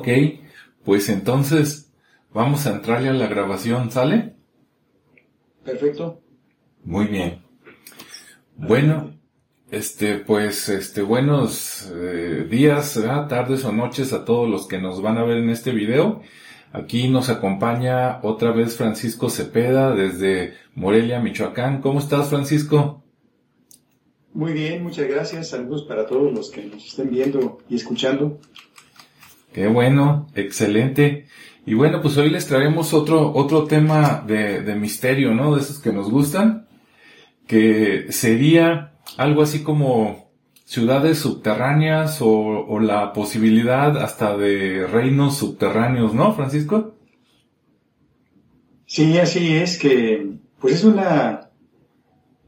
Ok, pues entonces vamos a entrarle a la grabación, ¿sale? Perfecto. Muy bien. Bueno, este, pues, este, buenos eh, días, tardes o noches a todos los que nos van a ver en este video. Aquí nos acompaña otra vez Francisco Cepeda desde Morelia, Michoacán. ¿Cómo estás, Francisco? Muy bien, muchas gracias. Saludos para todos los que nos estén viendo y escuchando. Qué bueno, excelente. Y bueno, pues hoy les traemos otro, otro tema de, de misterio, ¿no? De esos que nos gustan, que sería algo así como ciudades subterráneas o, o, la posibilidad hasta de reinos subterráneos, ¿no, Francisco? Sí, así es que, pues es una,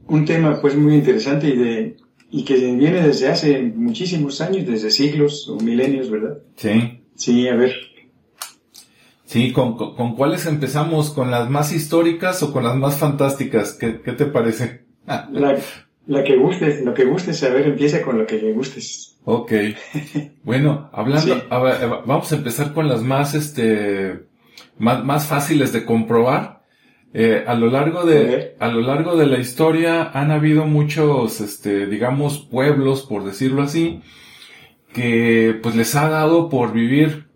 un tema pues muy interesante y de, y que viene desde hace muchísimos años, desde siglos o milenios, ¿verdad? Sí. Sí, a ver. Sí, ¿con, con, cuáles empezamos? ¿Con las más históricas o con las más fantásticas? ¿Qué, qué te parece? La, la que gustes, lo que gustes, a ver, empieza con lo que le gustes. Ok. Bueno, hablando, Sí. a ver, vamos a empezar con las más, este, más, más fáciles de comprobar. Eh, a lo largo de, a lo largo de la historia han habido muchos, este, digamos, pueblos, por decirlo así, que pues les ha dado por vivir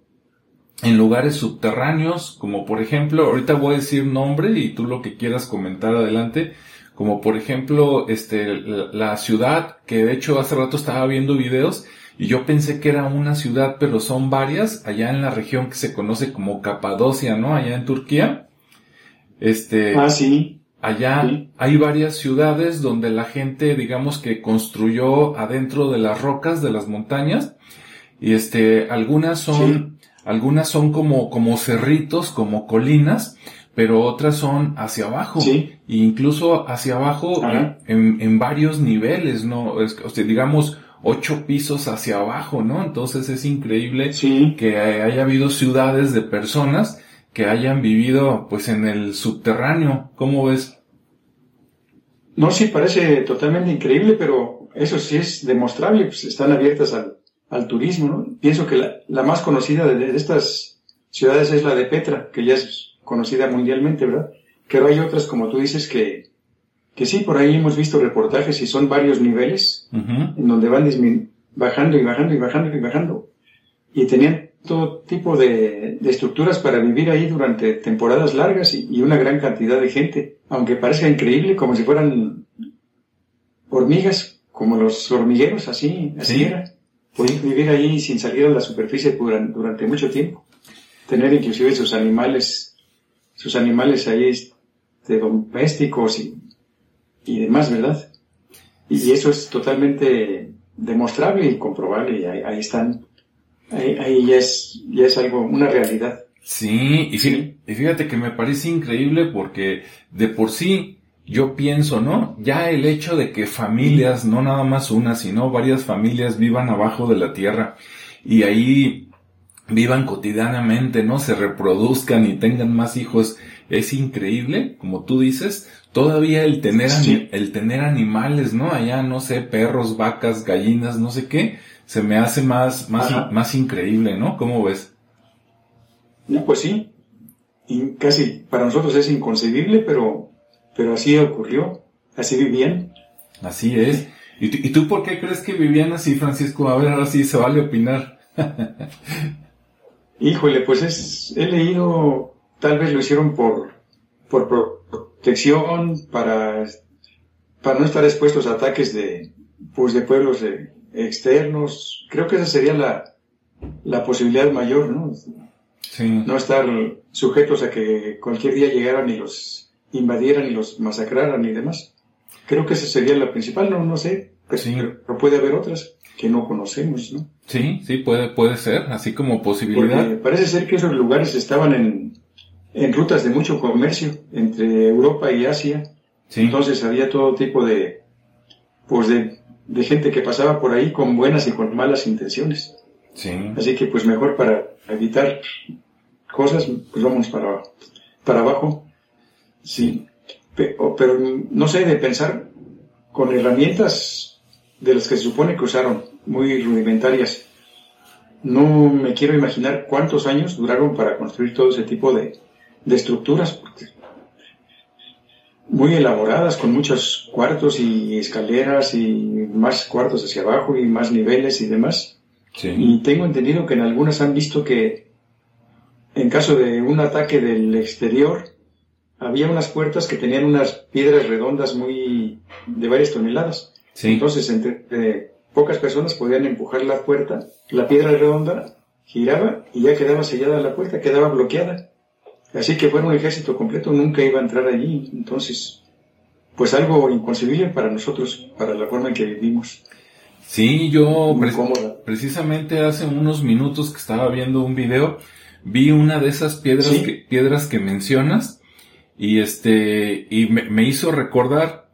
en lugares subterráneos, como por ejemplo, ahorita voy a decir nombre y tú lo que quieras comentar adelante, como por ejemplo, este, la, la ciudad, que de hecho hace rato estaba viendo videos y yo pensé que era una ciudad, pero son varias, allá en la región que se conoce como Capadocia, ¿no? Allá en Turquía. Este, Ah, sí. Allá Sí. hay varias ciudades donde la gente, digamos que construyó adentro de las rocas de las montañas y este, algunas son, algunas son como, como cerritos, como colinas, pero otras son hacia abajo. Sí. E incluso hacia abajo en, en varios niveles, ¿no? Es, o sea, digamos, ocho pisos hacia abajo, ¿no? Entonces es increíble Sí. que haya habido ciudades de personas que hayan vivido pues en el subterráneo. ¿Cómo ves? No, sí, parece totalmente increíble, pero eso sí es demostrable, pues están abiertas al, al turismo, ¿no? Pienso que la, la más conocida de, de estas ciudades es la de Petra, que ya es conocida mundialmente, ¿verdad? Pero hay otras, como tú dices, que, que sí, por ahí hemos visto reportajes y son varios niveles en donde van bajando y bajando y bajando y bajando. Y tenían todo tipo de, de estructuras para vivir ahí durante temporadas largas y, y una gran cantidad de gente. Aunque parezca increíble, como si fueran hormigas, como los hormigueros, así, así Sí. era. Podían vivir ahí sin salir a la superficie duran- durante, mucho tiempo. Tener inclusive sus animales, sus animales ahí este, domésticos y, y demás, ¿verdad? Y eso es totalmente demostrable y comprobable y ahí, ahí están. Ahí, ahí ya es, ya es algo, una realidad. Sí, y Sí. fíjate que me parece increíble porque de por sí yo pienso, ¿no? Ya el hecho de que familias, no nada más una, sino varias familias vivan abajo de la tierra y ahí vivan cotidianamente, ¿no? Se reproduzcan y tengan más hijos, es increíble, como tú dices. Todavía el tener, Sí. el tener animales, ¿no? Allá, no sé, perros, vacas, gallinas, no sé qué, se me hace más, más, Ajá. más increíble, ¿no? ¿Cómo ves? No, pues sí. Y casi para nosotros es inconcebible, pero, pero así ocurrió. Así vivían. Así es. ¿Y tú, ¿Y tú por qué crees que vivían así, Francisco? A ver, ahora sí se vale opinar. Híjole, pues es, he leído, tal vez lo hicieron por, por protección, para, para no estar expuestos a ataques de, pues de pueblos eh, externos. Creo que esa sería la, la posibilidad mayor, ¿no? Sí. No estar sujetos a que cualquier día llegaran y los invadieran y los masacraran y demás. Creo que esa sería la principal, no, no sé, pero, Sí. pero puede haber otras que no conocemos, ¿no? Sí, sí, puede, puede ser, así como posibilidad. Porque parece ser que esos lugares estaban en, en rutas de mucho comercio entre Europa y Asia. Sí, Entonces había todo tipo de, pues de, de gente que pasaba por ahí con buenas y con malas intenciones. sí, Así que pues mejor para evitar cosas, pues vamos para, para abajo. Sí. Pe- o- Pero, no sé, de pensar con herramientas de las que se supone que usaron, muy rudimentarias. no me quiero imaginar cuántos años duraron para construir todo ese tipo de, de estructuras, porque muy elaboradas, con muchos cuartos y escaleras y más cuartos hacia abajo y más niveles y demás. Y tengo entendido que en algunas han visto que en caso de un ataque del exterior, había unas puertas que tenían unas piedras redondas muy de varias toneladas. Entonces, entre pocas personas podían empujar la puerta, la piedra redonda giraba y ya quedaba sellada la puerta, quedaba bloqueada. Así que fuera un ejército completo, nunca iba a entrar allí. Entonces, pues algo inconcebible para nosotros, para la forma en que vivimos. Sí, yo precisamente hace unos minutos que estaba viendo un video, vi una de esas piedras, que, piedras que mencionas y este, y me, hizo recordar,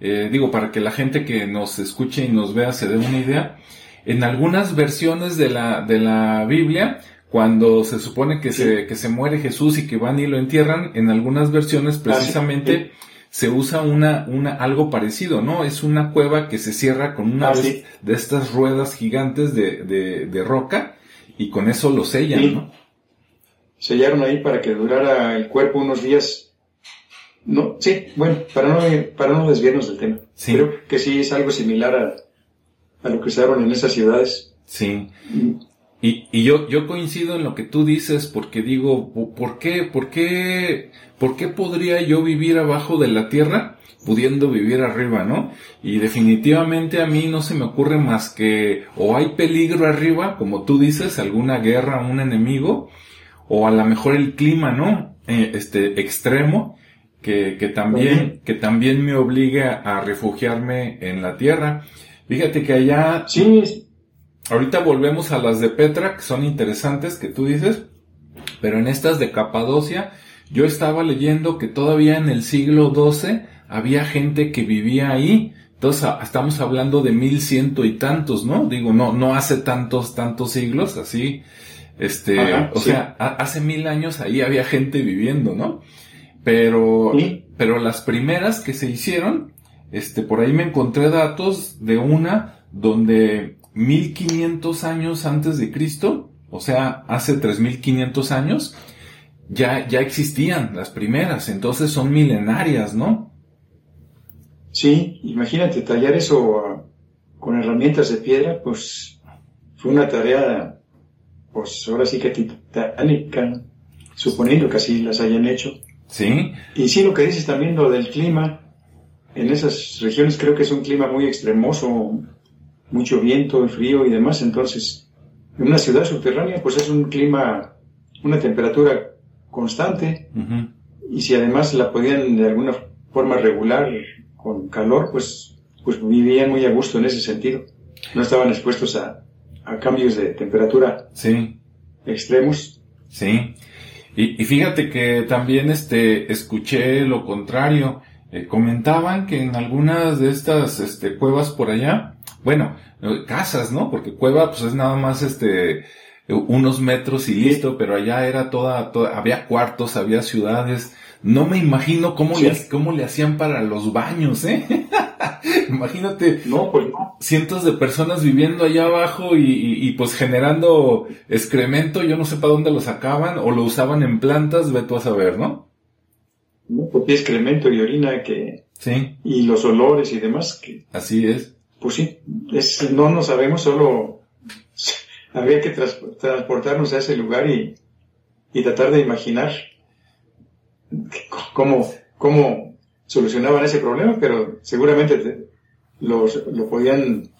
eh, digo, para que la gente que nos escuche y nos vea se dé una idea, en algunas versiones de la, de la Biblia, cuando se supone que, se, que se muere Jesús y que van y lo entierran, en algunas versiones ah, precisamente se usa una, una, algo parecido, ¿no? Es una cueva que se cierra con una ah, de, estas ruedas gigantes de, de, de, roca y con eso lo sellan, ¿no? Sellaron ahí para que durara el cuerpo unos días. No, sí, bueno, para no, para no desviarnos del tema. Creo que sí es algo similar a, a lo que usaron en esas ciudades. Sí. Mm. Y, y yo, yo coincido en lo que tú dices porque digo, ¿por qué, por qué, por qué podría yo vivir abajo de la tierra pudiendo vivir arriba, no? Y definitivamente a mí no se me ocurre más que o hay peligro arriba, como tú dices, alguna guerra, un enemigo, o a lo mejor el clima, ¿no? Eh, este extremo, que, que también, que también me obliga a refugiarme en la tierra. Fíjate que allá... Sí, Ahorita volvemos a las de Petra, que son interesantes, que tú dices, pero en estas de Capadocia, yo estaba leyendo que todavía en el siglo XII había gente que vivía ahí. Entonces, estamos hablando de mil ciento y tantos, ¿no? Digo, no, no hace tantos, tantos siglos, así. Este, o sea, hace mil años ahí había gente viviendo, ¿no? Pero, pero las primeras que se hicieron, este, por ahí me encontré datos de una donde 1500 años antes de Cristo, o sea, hace 3500 años, ya, ya existían las primeras, entonces son milenarias, ¿no? Sí, imagínate, tallar eso ah, con herramientas de piedra, pues fue una tarea, pues ahora sí que titánica, suponiendo que así las hayan hecho. Sí. Y sí, lo que dices también, lo del clima, en esas regiones creo que es un clima muy extremoso, mucho viento, frío y demás, entonces en una ciudad subterránea pues es un clima, una temperatura constante y si además la podían de alguna forma regular con calor, pues, pues vivían muy a gusto en ese sentido. No estaban expuestos a, a cambios de temperatura sí. extremos. Sí. Y, y, fíjate que también este, escuché lo contrario. Eh, comentaban que en algunas de estas este, cuevas por allá, bueno, casas, ¿no? Porque cueva pues es nada más este unos metros y listo, pero allá era toda, toda había cuartos, había ciudades. No me imagino cómo, le, cómo le hacían para los baños, ¿eh? Imagínate no, pues no. cientos de personas viviendo allá abajo y, y, pues generando excremento, yo no sé para dónde lo sacaban o lo usaban en plantas, ve tú a saber, ¿no? No, porque excremento y orina que... Sí. Y los olores y demás que... Así es pues sí, no nos sabemos, solo habría que transportarnos a ese lugar y, tratar de imaginar cómo, cómo solucionaban ese problema, pero seguramente los, lo podían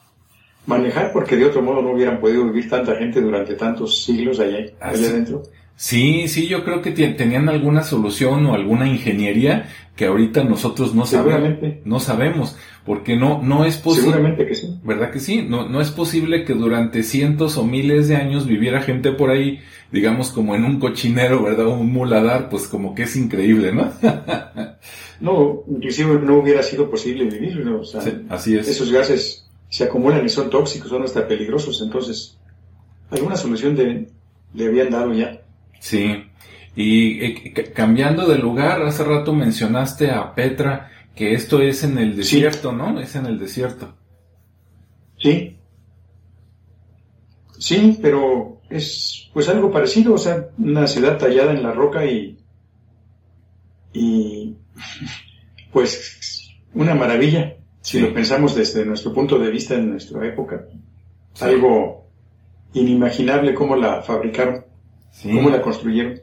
manejar porque de otro modo no hubieran podido vivir tanta gente durante tantos siglos allá, allá adentro. Sí, sí, yo creo que tenían alguna solución o alguna ingeniería que ahorita nosotros no sabemos. No sabemos, porque no, no es posible. Seguramente que sí. ¿Verdad que sí? No, no es posible que durante cientos o miles de años viviera gente por ahí, digamos como en un cochinero, ¿verdad? Un muladar, pues como que es increíble, ¿no? no, inclusive no hubiera sido posible vivir, ¿no? O sea, así es. Esos gases se acumulan y son tóxicos, son hasta peligrosos, entonces, alguna solución de, le habían dado ya. Sí. Y eh, cambiando de lugar, hace rato mencionaste a Petra, que esto es en el desierto, ¿no? Es en el desierto. Sí. Sí, pero es pues algo parecido, o sea, una ciudad tallada en la roca y, y pues una maravilla, si lo pensamos desde nuestro punto de vista en nuestra época. Algo inimaginable cómo la fabricaron, cómo la construyeron.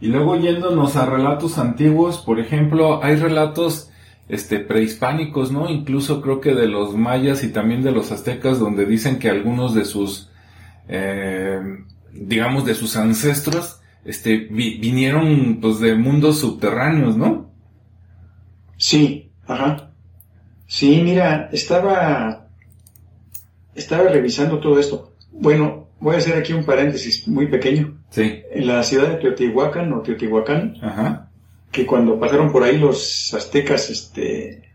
Y luego yéndonos a relatos antiguos, por ejemplo, hay relatos este prehispánicos, ¿no? Incluso creo que de los mayas y también de los aztecas donde dicen que algunos de sus eh, digamos de sus ancestros este vinieron pues de mundos subterráneos, ¿no? Sí, ajá. Sí, mira, estaba estaba revisando todo esto. Bueno, voy a hacer aquí un paréntesis muy pequeño. Sí. En la ciudad de Teotihuacán o Teotihuacán, que cuando pasaron por ahí los aztecas, este,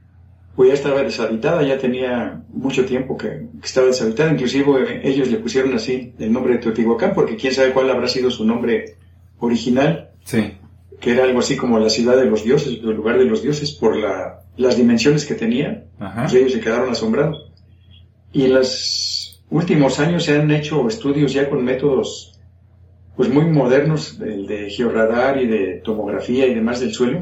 pues ya estaba deshabitada, ya tenía mucho tiempo que, estaba deshabitada, inclusive ellos le pusieron así el nombre de Teotihuacán, porque quién sabe cuál habrá sido su nombre original. Sí. Que era algo así como la ciudad de los dioses, el lugar de los dioses, por la, las dimensiones que tenía. Pues ellos se quedaron asombrados. Y en los últimos años se han hecho estudios ya con métodos pues muy modernos, el de georradar y de tomografía y demás del suelo.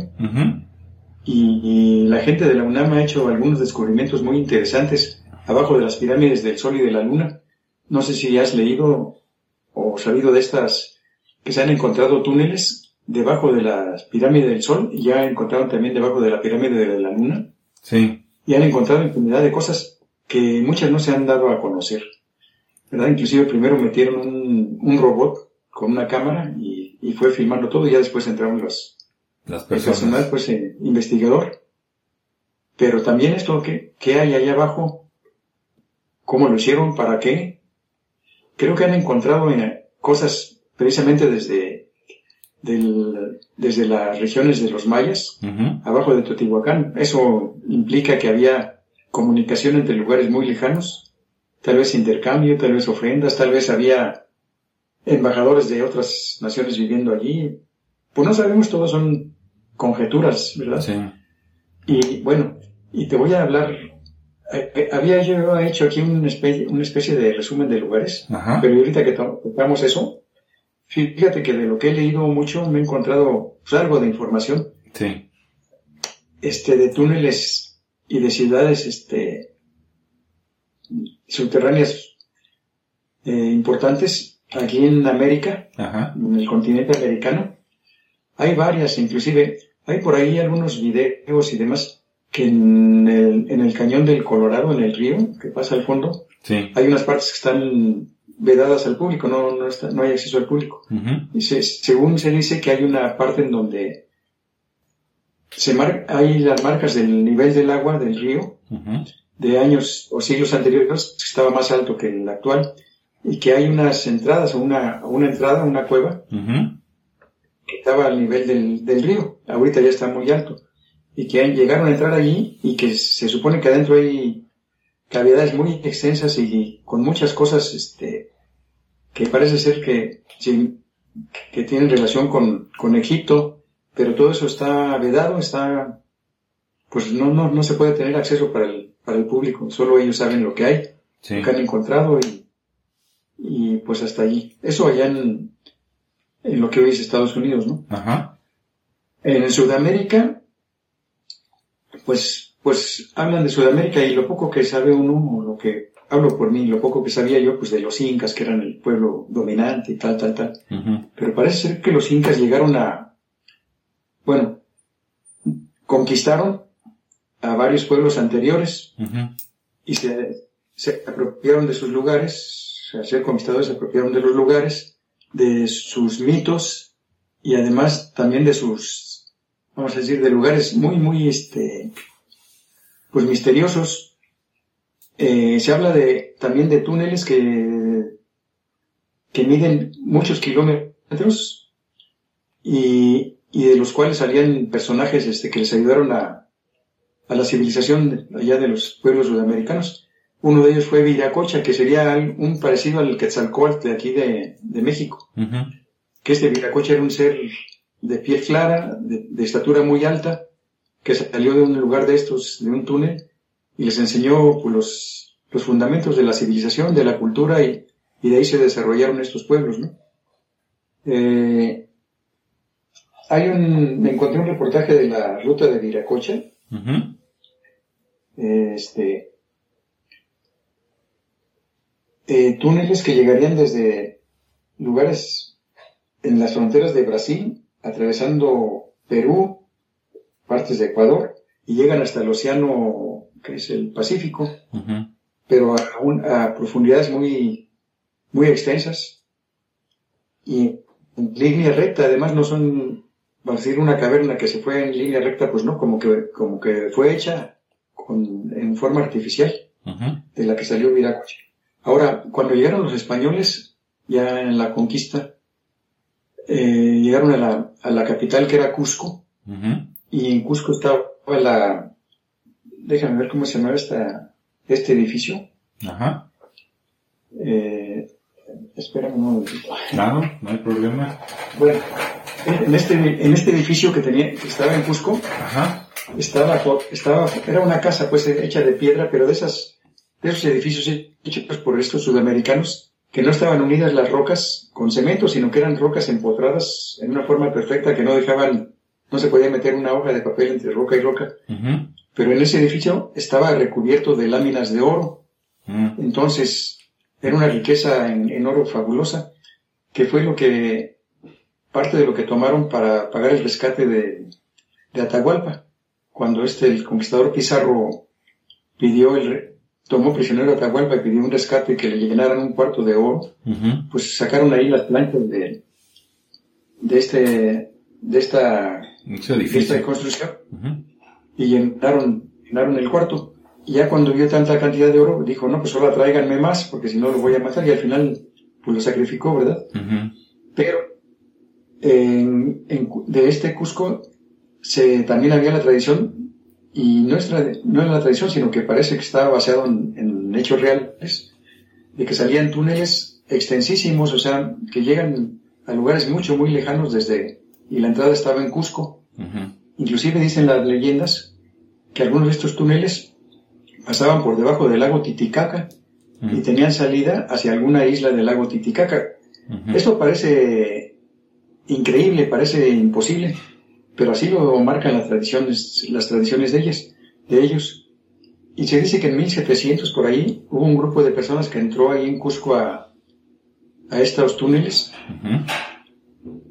y, la gente de la UNAM ha hecho algunos descubrimientos muy interesantes abajo de las pirámides del Sol y de la Luna. No sé si has leído o sabido de estas que se han encontrado túneles debajo de las pirámides del Sol y ya encontraron también debajo de la pirámide de la Luna. Sí. Y han encontrado infinidad de cosas que muchas no se han dado a conocer. ¿Verdad? Inclusive primero metieron un, un robot con una cámara y, fue filmando todo y ya después entraron los, las personas. El personal, pues, eh, investigador. Pero también esto que, que hay ahí abajo, cómo lo hicieron, para qué. Creo que han encontrado eh, cosas precisamente desde, desde las regiones de los mayas, abajo de Teotihuacán. Eso implica que había comunicación entre lugares muy lejanos, tal vez intercambio, tal vez ofrendas, tal vez había embajadores de otras naciones viviendo allí. Pues no sabemos, todos son conjeturas, ¿verdad? Sí. Y bueno, y te voy a hablar. Eh, eh, había yo hecho aquí una especie, una especie de resumen de lugares, pero ahorita que tocamos eso, fíjate que de lo que he leído mucho me he encontrado pues, algo de información. Sí. Este, de túneles y de ciudades, este, subterráneas eh, importantes aquí en América, en el continente americano. Hay varias, inclusive, hay por ahí algunos videos y demás que en el, en el cañón del Colorado, en el río que pasa al fondo, hay unas partes que están vedadas al público, no, no, está, no hay acceso al público. y según se dice que hay una parte en donde se mar, hay las marcas del nivel del agua del río de años o siglos anteriores que estaba más alto que el actual y que hay unas entradas, una, una entrada, una cueva, que estaba al nivel del, del, río, ahorita ya está muy alto, y que llegaron a entrar allí y que se supone que adentro hay cavidades muy extensas y con muchas cosas este, que parece ser que, que tienen relación con, con Egipto, pero todo eso está vedado, está, pues no, no, no se puede tener acceso para el, para el público, solo ellos saben lo que hay, lo que han encontrado y y pues hasta allí. Eso allá en, en lo que hoy es Estados Unidos, ¿no? Ajá. En Sudamérica, pues, pues hablan de Sudamérica y lo poco que sabe uno, o lo que hablo por mí, lo poco que sabía yo, pues de los incas, que eran el pueblo dominante y tal, tal, tal. Pero parece ser que los incas llegaron a, bueno, conquistaron a varios pueblos anteriores y se, se apropiaron de sus lugares, sea, ser conquistadores se apropiaron de los lugares, de sus mitos y además también de sus, vamos a decir, de lugares muy, muy, este, pues misteriosos. Eh, se habla de, también de túneles que, que miden muchos kilómetros y, y de los cuales salían personajes este, que les ayudaron a, a la civilización allá de los pueblos sudamericanos. Uno de ellos fue Viracocha, que sería un parecido al Quetzalcóatl de aquí de, México. Que este Viracocha era un ser de piel clara, de, estatura muy alta, que salió de un lugar de estos, de un túnel, y les enseñó pues, los, los fundamentos de la civilización, de la cultura y, y de ahí se desarrollaron estos pueblos, ¿no? Eh, hay un, me encontré un reportaje de la ruta de Viracocha, este, eh, túneles que llegarían desde lugares en las fronteras de Brasil, atravesando Perú, partes de Ecuador, y llegan hasta el océano, que es el Pacífico, pero a, a, profundidades muy, muy extensas. Y en línea recta, además no son, a decir, una caverna que se fue en línea recta, pues no, como que, como que fue hecha con, en forma artificial, de la que salió Viracocha. Ahora, cuando llegaron los españoles, ya en la conquista, eh, llegaron a la, a la, capital que era Cusco, y en Cusco estaba la, déjame ver cómo se llama esta, este edificio. Ajá. Eh, espérame un momentito. Claro, no hay problema. Bueno, en este, en este edificio que tenía, que estaba en Cusco, Ajá. Estaba, estaba, era una casa pues hecha de piedra, pero de esas, de esos edificios hechos por estos sudamericanos, que no estaban unidas las rocas con cemento, sino que eran rocas empotradas en una forma perfecta que no dejaban, no se podía meter una hoja de papel entre roca y roca. Pero en ese edificio estaba recubierto de láminas de oro. Entonces, era una riqueza en, oro fabulosa, que fue lo que, parte de lo que tomaron para pagar el rescate de, de Atahualpa. Cuando este, el conquistador Pizarro pidió el, tomó prisionero a Atahualpa y pidió un rescate que le llenaran un cuarto de oro, pues sacaron ahí las planchas de, de este, de esta, de esta construcción y llenaron, llenaron el cuarto. Y ya cuando vio tanta cantidad de oro, dijo, no, pues solo tráiganme más, porque si no lo voy a matar. Y al final, pues lo sacrificó, ¿verdad? Pero en, de este Cusco se, también había la tradición, y no es, no es la tradición, sino que parece que estaba basado en, hechos reales, de que salían túneles extensísimos, o sea, que llegan a lugares mucho, muy lejanos desde, y la entrada estaba en Cusco. Inclusive dicen las leyendas que algunos de estos túneles pasaban por debajo del lago Titicaca y tenían salida hacia alguna isla del lago Titicaca. Esto parece increíble, parece imposible, pero así lo marcan las tradiciones, las tradiciones de de ellos. Y se dice que en 1700 por ahí hubo un grupo de personas que entró ahí en Cusco a, a estos túneles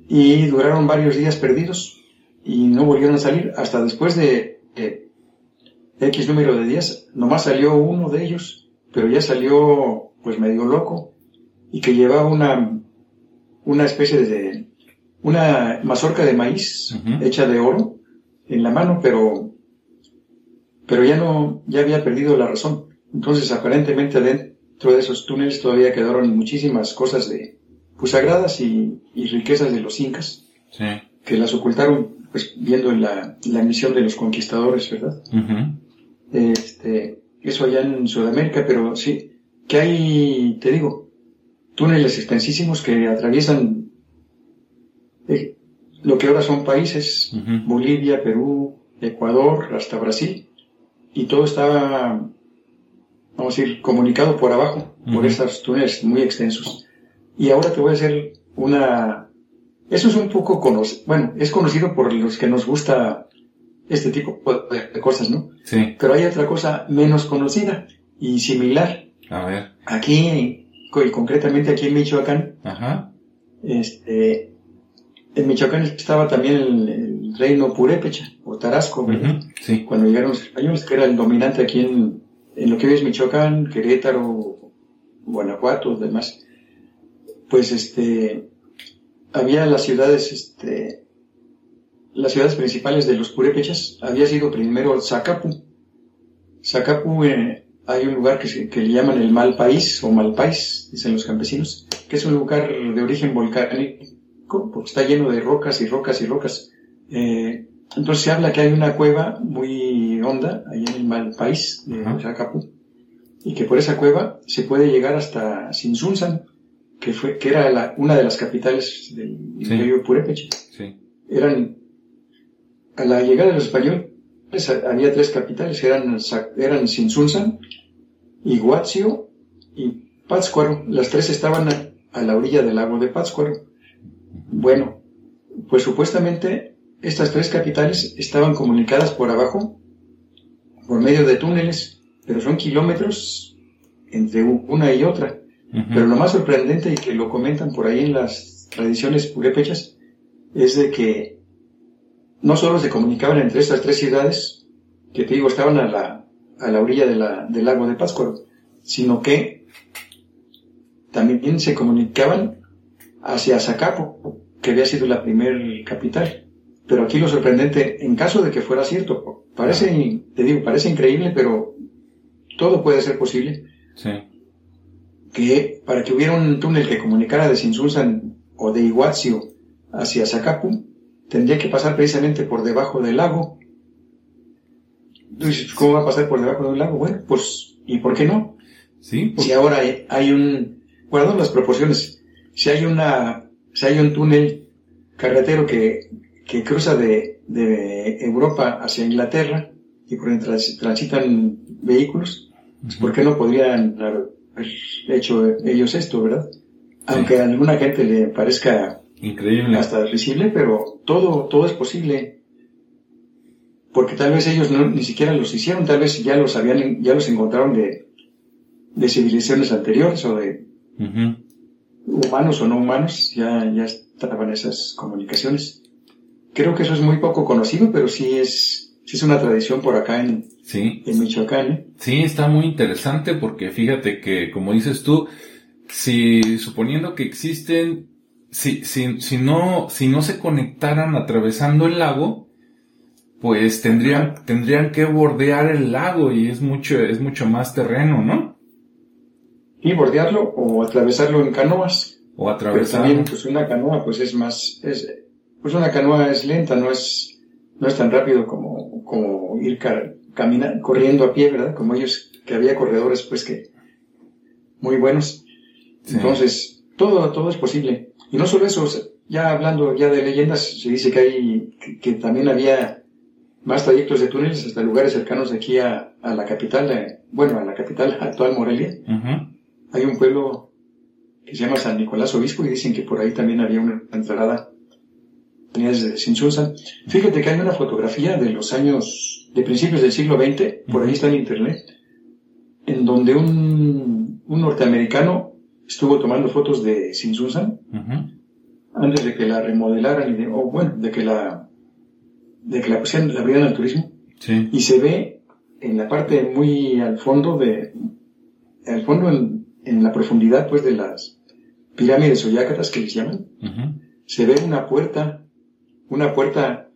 y duraron varios días perdidos y no volvieron a salir hasta después de X número de días, nomás salió uno de ellos, pero ya salió pues medio loco y que llevaba una, una especie de, una mazorca de maíz hecha de oro en la mano, pero, pero ya no, ya había perdido la razón. Entonces aparentemente dentro de esos túneles todavía quedaron muchísimas cosas de, pues sagradas y, riquezas de los incas, que las ocultaron pues viendo la, la misión de los conquistadores, ¿verdad? este, eso allá en Sudamérica, pero sí, que hay, te digo, túneles extensísimos que atraviesan lo que ahora son países, Bolivia, Perú, Ecuador, hasta Brasil, y todo está, vamos a decir, comunicado por abajo, por estos túneles muy extensos. Y ahora te voy a hacer una, eso es un poco conocido, bueno, es conocido por los que nos gusta este tipo de cosas, ¿no? Sí. Pero hay otra cosa menos conocida y similar. A ver. Aquí, y concretamente aquí en Michoacán, Ajá. este, en Michoacán estaba también el, reino Purépecha, o Tarasco. Sí. Cuando llegaron los españoles, que era el dominante aquí en, en lo que hoy es Michoacán, Querétaro, Guanajuato, demás. Pues este, había las ciudades, este, las ciudades principales de los purépechas había sido primero Zacapu. Zacapu, eh, hay un lugar que, que, le llaman el Mal País o Mal País, dicen los campesinos, que es un lugar de origen volcánico, porque está lleno de rocas y rocas y rocas. Eh, entonces se habla que hay una cueva muy honda ahí en el Mal País de Zacapu, y que por esa cueva se puede llegar hasta Sinsunzan, que fue, que era una de las capitales del imperio purépecha. Eran a la llegada de los españoles había tres capitales, eran, eran Sinsunzan, Iguazio y Pátzcuaro. Las tres estaban a, la orilla del lago de Pátzcuaro. Bueno, pues supuestamente estas tres capitales estaban comunicadas por abajo por medio de túneles, pero son kilómetros entre una y otra. Pero lo más sorprendente y que lo comentan por ahí en las tradiciones purépechas es de que no solo se comunicaban entre estas tres ciudades, que te digo estaban a la, a la orilla del lago de Pátzcuaro, sino que también se comunicaban hacia Zacapo, que había sido la primer capital. Pero aquí lo sorprendente, en caso de que fuera cierto, parece, te digo, parece increíble, pero todo puede ser posible. Sí. Que para que hubiera un túnel que comunicara de Sinsulsan o de Iguazio hacia Zacapu, tendría que pasar precisamente por debajo del lago. Entonces, ¿cómo va a pasar por debajo del lago? Bueno, pues, ¿y por qué no? Sí. Si ahora hay un, guardo las proporciones, si hay una, si hay un túnel carretero que, que cruza de, de Europa hacia Inglaterra y por donde transitan vehículos, pues, ¿por qué no podrían haber hecho ellos esto, verdad? Aunque a alguna gente le parezca increíble hasta visible, pero todo, todo es posible. Porque tal vez ellos no, ni siquiera los hicieron, tal vez ya los habían, ya los encontraron de, de civilizaciones anteriores o de humanos o no humanos, ya, ya estaban esas comunicaciones. Creo que eso es muy poco conocido, pero sí es, sí es una tradición por acá en, sí. en Michoacán. ¿eh? Sí, está muy interesante porque fíjate que, como dices tú, si suponiendo que existen, si, si, si no, si no se conectaran atravesando el lago, pues tendrían, tendrían que bordear el lago y es mucho, es mucho más terreno, ¿no? Y bordearlo o atravesarlo en canoas. O atravesarlo. Pero también, pues una canoa, pues es más, es, pues una canoa es lenta, no es, no es tan rápido como, como ir caminando, corriendo a pie, ¿verdad? Como ellos, que había corredores, pues que, muy buenos. Entonces, todo, todo es posible. Y no solo eso, ya hablando ya de leyendas, se dice que hay, que, también había más trayectos de túneles hasta lugares cercanos aquí a, a la capital, eh, bueno, a la capital actual Morelia. Hay un pueblo que se llama San Nicolás Obispo y dicen que por ahí también había una entrada de Sinsunza. Fíjate que hay una fotografía de los años, de principios del siglo XX, por ahí está en internet, en donde un, un norteamericano estuvo tomando fotos de Sinsunza antes de que la remodelaran, y o bueno, de que la, de que la pusieran, la abrieran al turismo. Y se ve en la parte muy al fondo de, al fondo en, en la profundidad pues de las pirámides o yácatas que les llaman, se ve una puerta, una puerta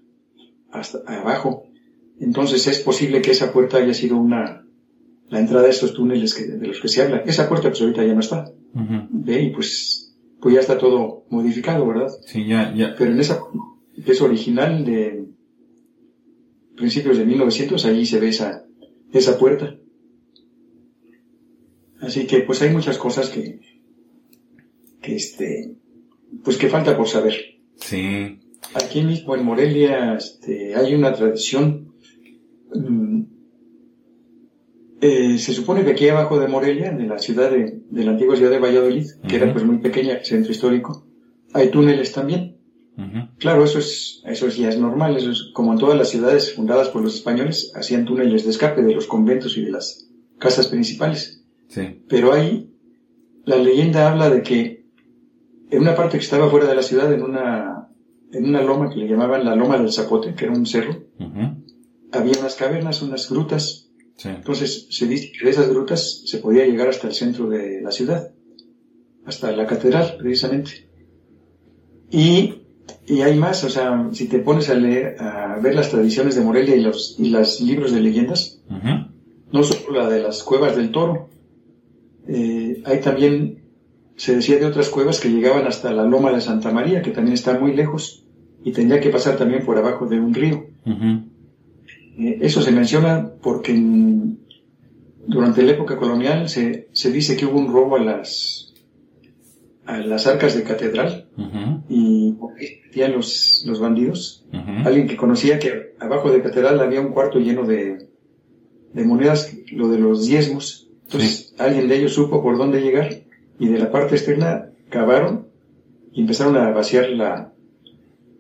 hasta abajo. Entonces es posible que esa puerta haya sido una, la entrada de estos túneles que, de los que se habla. Esa puerta pues ahorita ya no está. Ve y pues, pues ya está todo modificado, ¿verdad? Sí, ya, ya. Pero en esa, es original de principios de 1900, allí se ve esa, esa puerta. Así que pues hay muchas cosas que, que este, pues que falta por saber. Sí. Aquí mismo en Morelia este, hay una tradición. Mm, eh, se supone que aquí abajo de Morelia, en la ciudad de, de la antigua ciudad de Valladolid, que era pues muy pequeña, centro histórico, hay túneles también. Claro, eso es, eso ya es normal, eso es como en todas las ciudades fundadas por los españoles, hacían túneles de escape de los conventos y de las casas principales. Sí. Pero ahí, la leyenda habla de que en una parte que estaba fuera de la ciudad, en una, en una loma que le llamaban la Loma del Zapote, que era un cerro, había unas cavernas, unas grutas. Entonces se dice que de esas grutas se podía llegar hasta el centro de la ciudad, hasta la catedral, precisamente. Y, y hay más, o sea, si te pones a leer, a ver las tradiciones de Morelia y los, y los libros de leyendas, no solo la de las cuevas del toro, eh, hay también se decía de otras cuevas que llegaban hasta la loma de Santa María, que también está muy lejos, y tendría que pasar también por abajo de un río. Eh, eso se menciona porque durante la época colonial se, se, dice que hubo un robo a las, a las arcas de catedral y metían los, los bandidos. Alguien que conocía que abajo de catedral había un cuarto lleno de, de monedas, lo de los diezmos. Entonces, alguien de ellos supo por dónde llegar y de la parte externa cavaron y empezaron a vaciar la,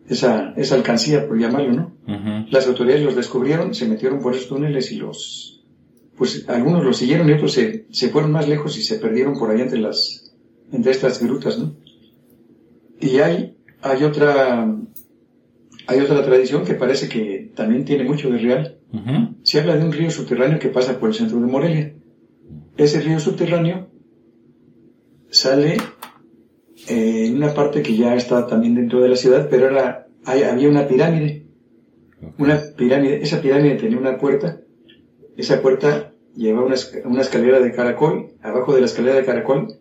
esa, esa alcancía, por llamarlo, ¿no? Las autoridades los descubrieron, se metieron por esos túneles y los, pues algunos los siguieron y otros se, se fueron más lejos y se perdieron por allá entre las, entre estas grutas, ¿no? Y hay, hay otra, hay otra tradición que parece que también tiene mucho de real. Se habla de un río subterráneo que pasa por el centro de Morelia. Ese río subterráneo sale eh, en una parte que ya está también dentro de la ciudad, pero era, había una pirámide. Una pirámide, esa pirámide tenía una puerta, esa puerta llevaba una, una, escalera de caracol, abajo de la escalera de caracol,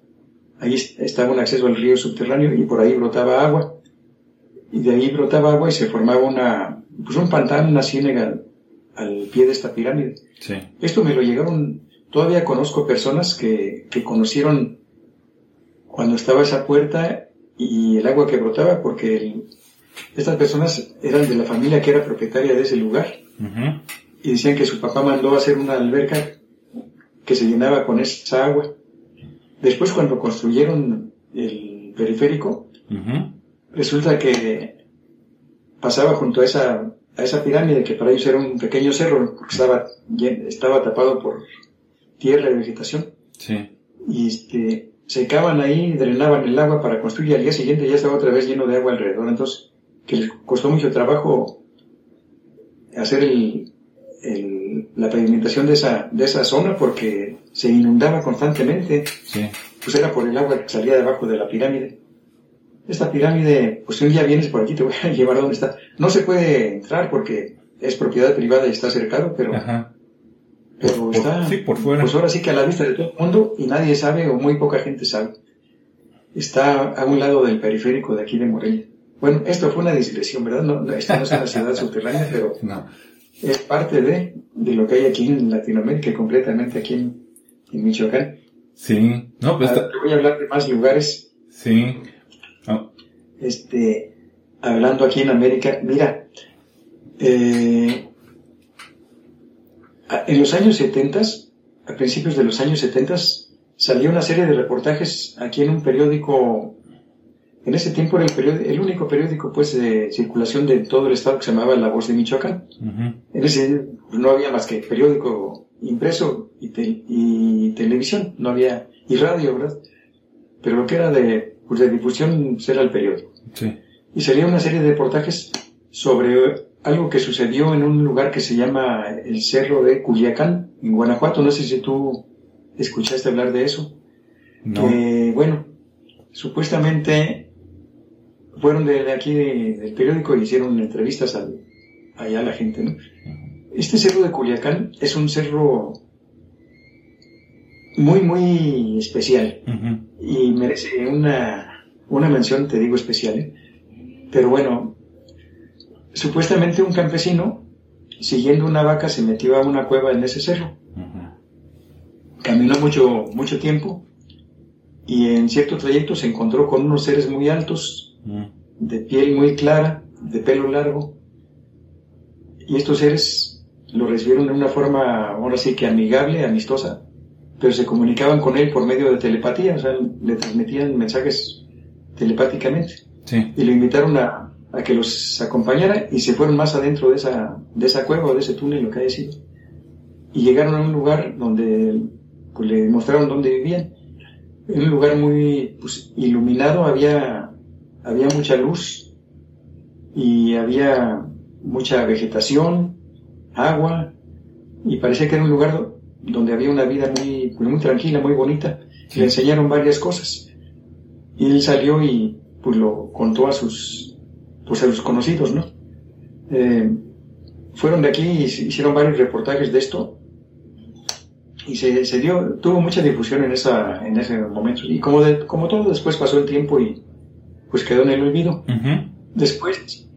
ahí estaba un acceso al río subterráneo y por ahí brotaba agua. Y de ahí brotaba agua y se formaba una, pues un pantano, una ciénaga al pie de esta pirámide. Esto me lo llegaron, todavía conozco personas que, que conocieron cuando estaba esa puerta y el agua que brotaba, porque estas personas eran de la familia que era propietaria de ese lugar. Y decían que su papá mandó a hacer una alberca que se llenaba con esa agua. Después cuando construyeron el periférico, resulta que pasaba junto a esa, a esa pirámide, que para ellos era un pequeño cerro, porque estaba, estaba tapado por tierra y vegetación. Y este, secaban ahí, drenaban el agua para construir y al día siguiente ya estaba otra vez lleno de agua alrededor. Entonces, que les costó mucho trabajo hacer el, la pavimentación de esa, de esa zona porque se inundaba constantemente. Pues era por el agua que salía debajo de la pirámide. Esta pirámide, pues si un día vienes por aquí te voy a llevar a donde está. No se puede entrar porque es propiedad privada y está cercado, pero pero está, sí, por fuera. pues ahora sí que a la vista de todo el mundo y nadie sabe o muy poca gente sabe. Está a un lado del periférico de aquí de Morelia. Bueno, esto fue una digresión, ¿verdad? No, esta no es una ciudad subterránea, pero es parte de, de lo que hay aquí en Latinoamérica, completamente aquí en, Michoacán. Sí, no, pues ah, Voy a hablar de más lugares. Sí. Este, hablando aquí en América, mira, eh, en los años 70, a principios de los años 70, salió una serie de reportajes aquí en un periódico, en ese tiempo era el, el único periódico pues de circulación de todo el estado que se llamaba La Voz de Michoacán. En ese no había más que periódico impreso y, y, televisión, no había, y radio, ¿verdad? Pero lo que era de, pues, de difusión pues, era el periódico. Y salía una serie de reportajes sobre algo que sucedió en un lugar que se llama el Cerro de Culiacán, en Guanajuato. No sé si tú escuchaste hablar de eso. No. bueno, supuestamente fueron de, aquí del periódico y hicieron entrevistas allá a la gente, ¿no? Este cerro de Culiacán es un cerro muy, muy especial y merece una, una mención, te digo, especial. ¿eh? Pero bueno, Supuestamente un campesino, siguiendo una vaca, se metió a una cueva en ese cerro. Caminó mucho, mucho tiempo y en cierto trayecto se encontró con unos seres muy altos, de piel muy clara, de pelo largo. Y estos seres lo recibieron de una forma, ahora sí que amigable, amistosa, pero se comunicaban con él por medio de telepatía, o sea, le transmitían mensajes telepáticamente. Y lo invitaron a, a que los acompañara y se fueron más adentro de esa, de esa cueva o de ese túnel, lo que haya sido. Y llegaron a un lugar donde pues, le mostraron dónde vivían. En un lugar muy pues, iluminado, había, había mucha luz y había mucha vegetación, agua, y parecía que era un lugar donde había una vida muy, pues, muy tranquila, muy bonita. Le enseñaron varias cosas. Y él salió y pues lo contó a sus pues a los conocidos, ¿no? Eh, fueron de aquí y hicieron varios reportajes de esto y se, se, dio, tuvo mucha difusión en, esa, en ese momento. Y como, de, como todo, después pasó el tiempo y pues quedó en el olvido. Después,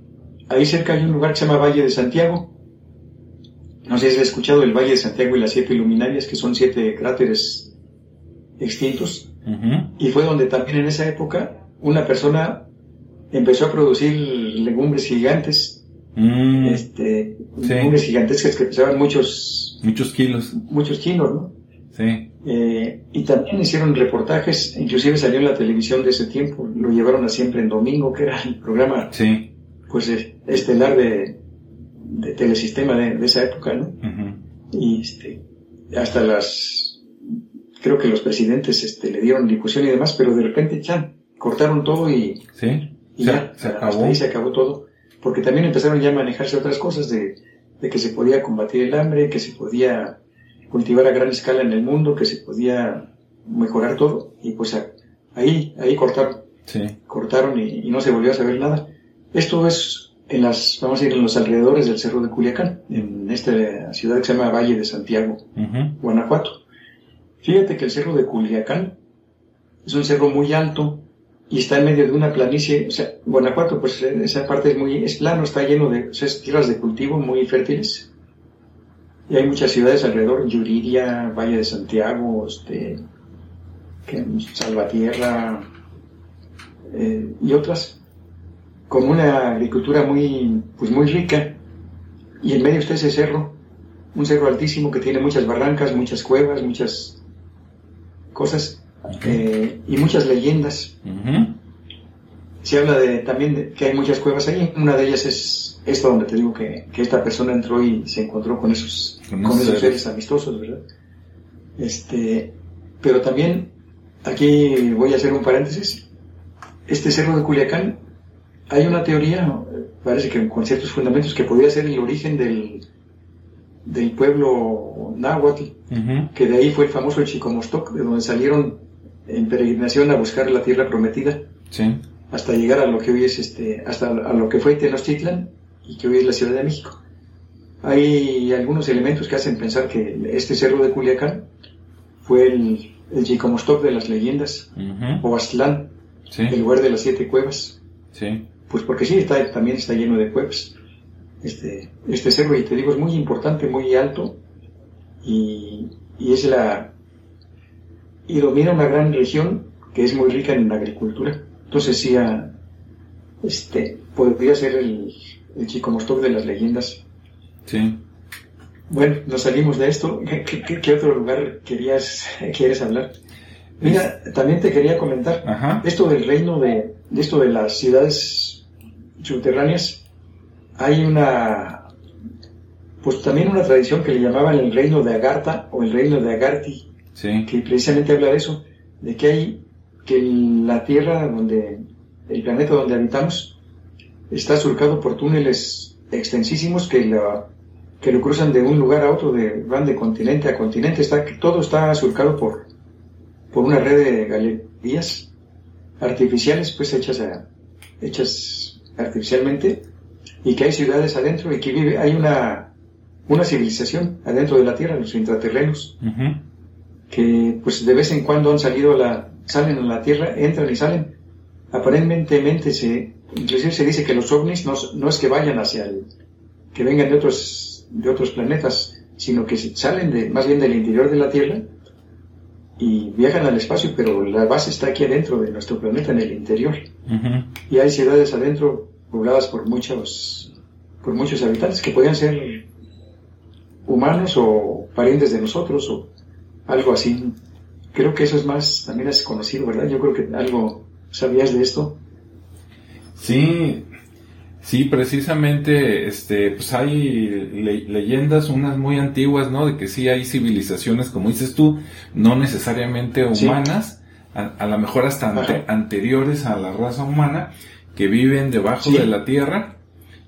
ahí cerca hay un lugar que se llama Valle de Santiago. No sé si has escuchado el Valle de Santiago y las siete luminarias, que son siete cráteres extintos. Y fue donde también en esa época una persona empezó a producir legumbres gigantes, mm. este, legumbres gigantescas que pesaban muchos, muchos kilos, muchos kilos, ¿no? Sí. Eh, y también hicieron reportajes, inclusive salió en la televisión de ese tiempo, lo llevaron a siempre en domingo, que era el programa Sí. pues estelar de, de telesistema de, de esa época, ¿no? Y este, hasta las, creo que los presidentes este, le dieron difusión y demás, pero de repente ya cortaron todo y, Sí. Y Se, ya, se hasta acabó. ahí se acabó todo, porque también empezaron ya a manejarse otras cosas de, de que se podía combatir el hambre, que se podía cultivar a gran escala en el mundo, que se podía mejorar todo, y pues ahí, ahí cortaron, Sí. cortaron y, y no se volvió a saber nada. Esto es en las, vamos a ir en los alrededores del Cerro de Culiacán, en esta ciudad que se llama Valle de Santiago. Guanajuato. Fíjate que el Cerro de Culiacán es un cerro muy alto y está en medio de una planicie, o sea, Guanajuato, pues esa parte es muy, es plano, está lleno de, o es tierras de cultivo muy fértiles. Y hay muchas ciudades alrededor, Yuriria, Valle de Santiago, este, Salvatierra, eh, y otras, con una agricultura muy, pues muy rica. Y en medio está ese cerro, un cerro altísimo que tiene muchas barrancas, muchas cuevas, muchas cosas eh, y muchas leyendas. Se habla de, también de que hay muchas cuevas ahí. Una de ellas es esta donde te digo que, que esta persona entró y se encontró con esos, Con con esos seres. amistosos, ¿verdad? Este, pero también aquí voy a hacer un paréntesis. Este cerro de Culiacán, hay una teoría, parece que con ciertos fundamentos, que podría ser el origen del, del pueblo náhuatl, que de ahí fue el famoso Chicomostoc, de donde salieron en peregrinación a buscar la tierra prometida, Sí. hasta llegar a lo que hoy es este, hasta a lo que fue Tenochtitlan y que hoy es la Ciudad de México. Hay algunos elementos que hacen pensar que este cerro de Culiacán fue el, el Chicomostoc de las leyendas, Ujú. o Aztlán, Sí. el lugar de las siete cuevas. Sí. Pues porque sí, está, también está lleno de cuevas. Este, este cerro, y te digo, es muy importante, muy alto, y, y es la, y domina una gran región que es muy rica en agricultura. Entonces sí, ah, este, podría ser el, el Chicomostoc de las leyendas. Sí. Bueno, nos salimos de esto. ¿Qué, qué- qué otro lugar querías, quieres hablar? Mira, también te quería comentar. Ajá. Esto del reino de, de esto de las ciudades subterráneas, hay una, pues también una tradición que le llamaban el reino de Agartha o el reino de Agarthi, Sí. que precisamente habla de eso, de que hay, que la tierra donde, el planeta donde habitamos, está surcado por túneles extensísimos que la, que lo cruzan de un lugar a otro, de, van de continente a continente, está, todo está surcado por, por una red de galerías artificiales, pues hechas, a- hechas artificialmente, y que hay ciudades adentro y que vive, hay una, una civilización adentro de la Tierra, los intraterrenos. Que pues de vez en cuando han salido a la, salen a la Tierra, entran y salen. Aparentemente se, inclusive se dice que los ovnis no, no es que vayan hacia el, que vengan de otros, de otros planetas, sino que salen de, más bien del interior de la Tierra y viajan al espacio, pero la base está aquí adentro de nuestro planeta, en el interior. Y hay ciudades adentro pobladas por muchos, por muchos habitantes que podían ser humanos o parientes de nosotros o algo así. Creo que eso es más, también es conocido, ¿verdad? Yo creo que algo sabías de esto. Sí, sí, precisamente, este, pues hay le- leyendas, unas muy antiguas, ¿no? De que sí hay civilizaciones, como dices tú, no necesariamente Sí. humanas, a, a lo mejor hasta ante- Ajá. anteriores a la raza humana, que viven debajo Sí. de la tierra.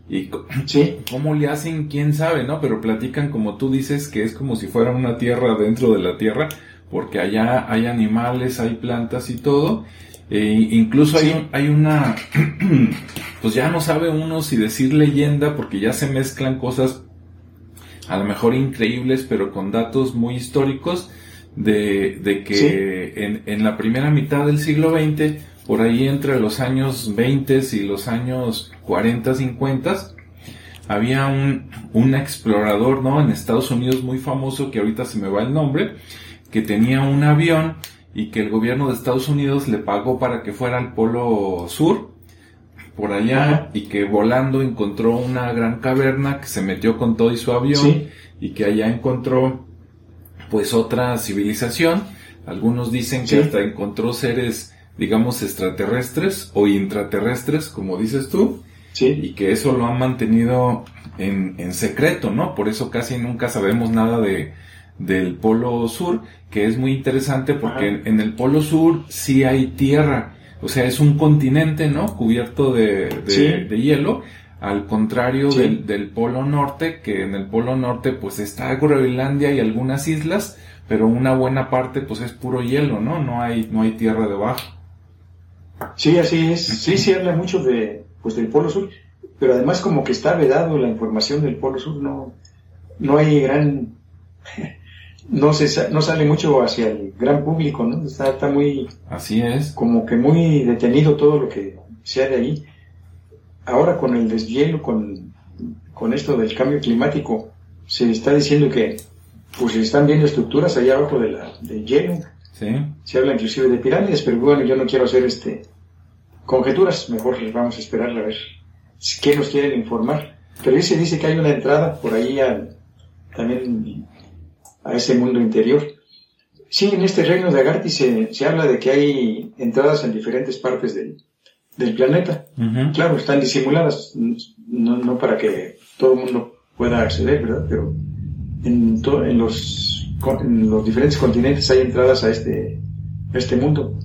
Y Sí, cómo le hacen, quién sabe, ¿no? Pero platican como tú dices, que es como si fuera una tierra dentro de la tierra, porque allá hay animales, hay plantas y todo. E incluso hay, un- hay una, pues ya no sabe uno si decir leyenda, porque ya se mezclan cosas a lo mejor increíbles, pero con datos muy históricos, de, de que Sí. en, en la primera mitad del siglo XX, por ahí entre los años 20 y los años 40, 50, había un, un explorador, ¿no? En Estados Unidos muy famoso, que ahorita se me va el nombre, que tenía un avión y que el gobierno de Estados Unidos le pagó para que fuera al polo sur, por allá, y que volando encontró una gran caverna que se metió con todo y su avión, Sí. y que allá encontró pues otra civilización Algunos dicen que hasta encontró seres, digamos, extraterrestres o intraterrestres, como dices tú, Sí. y que eso lo han mantenido en, en secreto, ¿no? Por eso casi nunca sabemos nada de, del Polo Sur, que es muy interesante porque en, en el Polo Sur sí hay tierra, o sea, es un continente, ¿no? Cubierto de, de, Sí. de hielo, al contrario Sí. del, del Polo Norte, que en el Polo Norte pues está Groenlandia y algunas islas, pero una buena parte pues es puro hielo, ¿no? No hay, no hay tierra debajo. Sí, así es. Sí, se habla mucho de, pues, del Polo Sur, pero además como que está vedado la información del Polo Sur, no, no hay gran, no se, no sale mucho hacia el gran público, ¿no? Está, está muy, Así es. como que muy detenido todo lo que sea de ahí. Ahora con el deshielo, con, con esto del cambio climático, se está diciendo que, pues se están viendo estructuras allá abajo de la, del hielo, Sí. se habla inclusive de pirámides, pero bueno, yo no quiero hacer este conjeturas, mejor les vamos a esperar a ver qué nos quieren informar. Pero ahí se dice que hay una entrada por ahí al, también a ese mundo interior. Sí, en este reino de Agarthy se, se habla de que hay entradas en diferentes partes del, del planeta. Claro, están disimuladas, no, no para que todo el mundo pueda acceder, ¿verdad? Pero en, to- en, los, en los diferentes continentes hay entradas a este, a este mundo.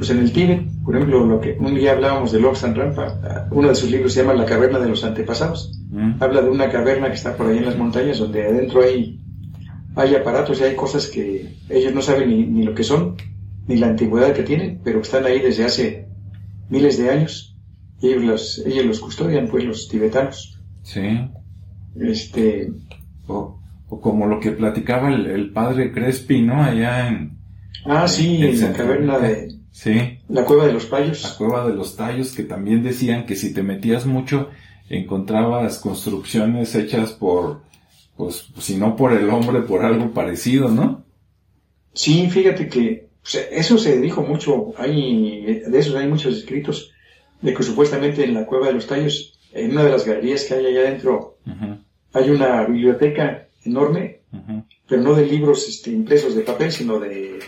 Pues en el Tíbet, por ejemplo, lo que un día hablábamos de Lobsang Rampa, uno de sus libros se llama La caverna de los antepasados. Mm. Habla de una caverna que está por ahí en las montañas donde adentro hay, hay aparatos y hay cosas que ellos no saben ni, ni lo que son, ni la antigüedad que tienen, pero están ahí desde hace miles de años. Y ellos los, ellos los custodian, pues los tibetanos. Sí. Este, O, o como lo que platicaba el, el padre Crespi, ¿no? Allá en... ah, sí, en en la caverna de Sí. la cueva de los La payos. cueva de los tallos, que también decían que si te metías mucho, encontrabas construcciones hechas por, pues, si no por el hombre, por algo parecido, ¿no? Sí, fíjate que eso se dijo mucho, hay, de esos hay muchos escritos, de que supuestamente en la cueva de los tallos, en una de las galerías que hay allá adentro, hay una biblioteca enorme, pero no de libros este, impresos de papel, sino de